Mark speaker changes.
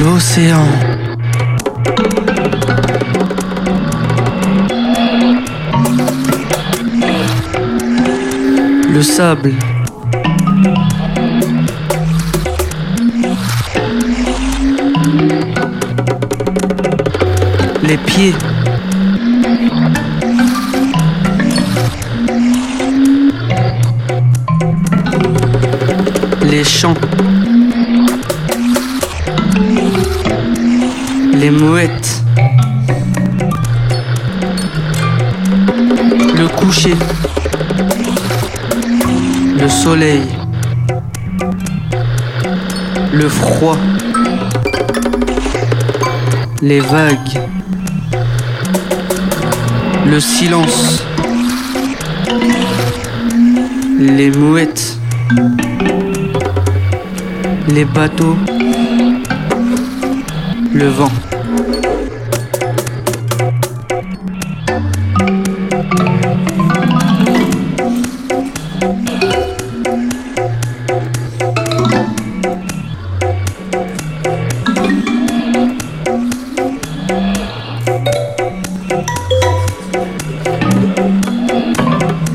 Speaker 1: L'océan. Le sable. Les pieds. Les champs. Les mouettes. Le coucher. Le soleil. Le froid. Les vagues. Le silence. Les mouettes. Les bateaux. Le vent. Thank you.